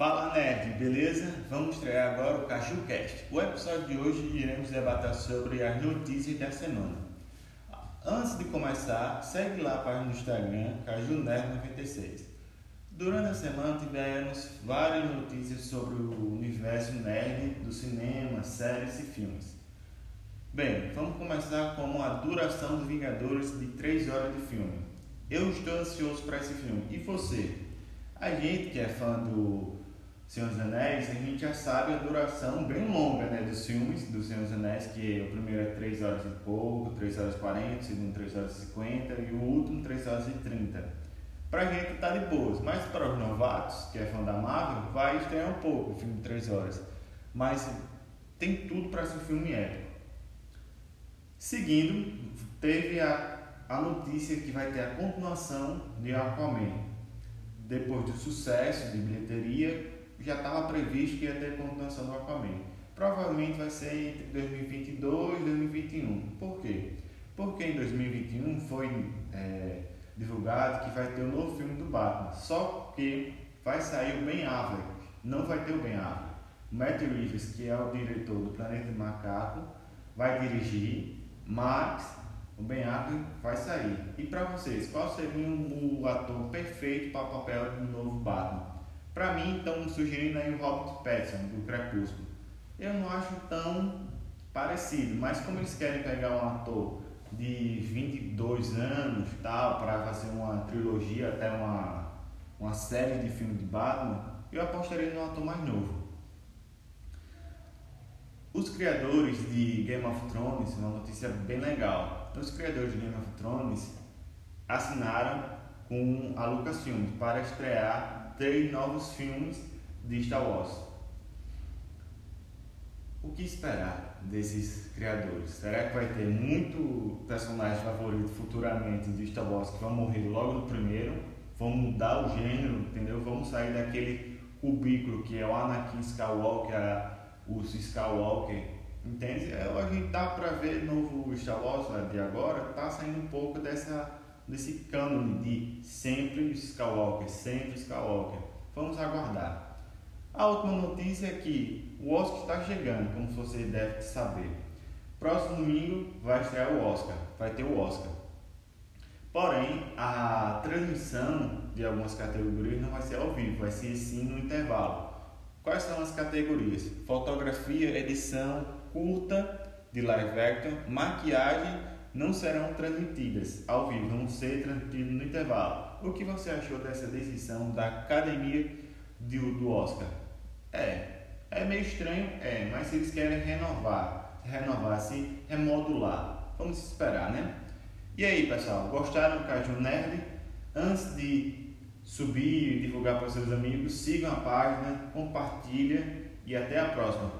Fala Nerd, beleza? Vamos estrear agora o CajuCast. O episódio de hoje iremos debater sobre as notícias da semana. Antes de começar, segue lá a página do Instagram, CajuNerd96. Durante a semana tivemos várias notícias sobre o universo nerd do cinema, séries e filmes. Bem, vamos começar com a duração dos Vingadores de 3 horas de filme. Eu estou ansioso para esse filme. E você? A gente que é fã do Senhor dos Anéis, a gente já sabe a duração bem longa né, dos filmes do Senhor dos Anéis, que o primeiro é 3 horas e pouco, 3 horas e 40, o segundo 3 horas e 50 e o último 3 horas e 30. Pra gente tá de boas, mas para os novatos, que é fã da Marvel, vai estranhar um pouco o filme de 3 horas. Mas tem tudo para ser um filme épico. Seguindo, teve a, a notícia que vai ter a continuação de Aquaman. Depois do sucesso de bilheteria, já estava previsto que ia ter continuação do Aquaman. Provavelmente vai ser entre 2022 e 2021. Por quê? Porque em 2021 foi é, divulgado que vai ter o um novo filme do Batman. Só que vai sair o Ben Affleck. Não vai ter o Ben Affleck. Matt Reeves, que é o diretor do Planeta Macaco, vai dirigir, mas o Ben Affleck vai sair. E para vocês, qual seria o ator perfeito para o papel do novo Batman? Para mim, estão sugerindo aí o Robert Pattinson, do Crepúsculo. Eu não acho tão parecido, mas como eles querem pegar um ator de 22 anos tal, para fazer uma trilogia, até uma, uma série de filmes de Batman, eu apostaria no ator mais novo. Os criadores de Game of Thrones, uma notícia bem legal. Os criadores de Game of Thrones assinaram com a Lucasfilm para estrear três novos filmes de Star Wars. O que esperar desses criadores? Será que vai ter muito personagem favorito futuramente de Star Wars que vão morrer logo no primeiro? Vão mudar o gênero, entendeu? Vamos sair daquele cubículo que é o Anakin Skywalker, o Skywalker, entende? A gente dá pra ver novo Star Wars né, de agora, tá saindo um pouco dessa desse cânone de sempre Skywalker, sempre Skywalker. Vamos aguardar. A última notícia é que o Oscar está chegando, como você deve saber. Próximo domingo vai estrear o Oscar, vai ter o Oscar. Porém, a transmissão de algumas categorias não vai ser ao vivo, vai ser sim no intervalo. Quais são as categorias? Fotografia, edição, curta de live action, maquiagem não serão transmitidas ao vivo, vão ser transmitidas no intervalo. O que você achou dessa decisão da academia do, do Oscar? É, é meio estranho, é, mas eles querem renovar, renovar, se remodular, vamos esperar, né? E aí, pessoal, gostaram do Caju Nerd? Antes de subir e divulgar para seus amigos, sigam a página, compartilhem e até a próxima.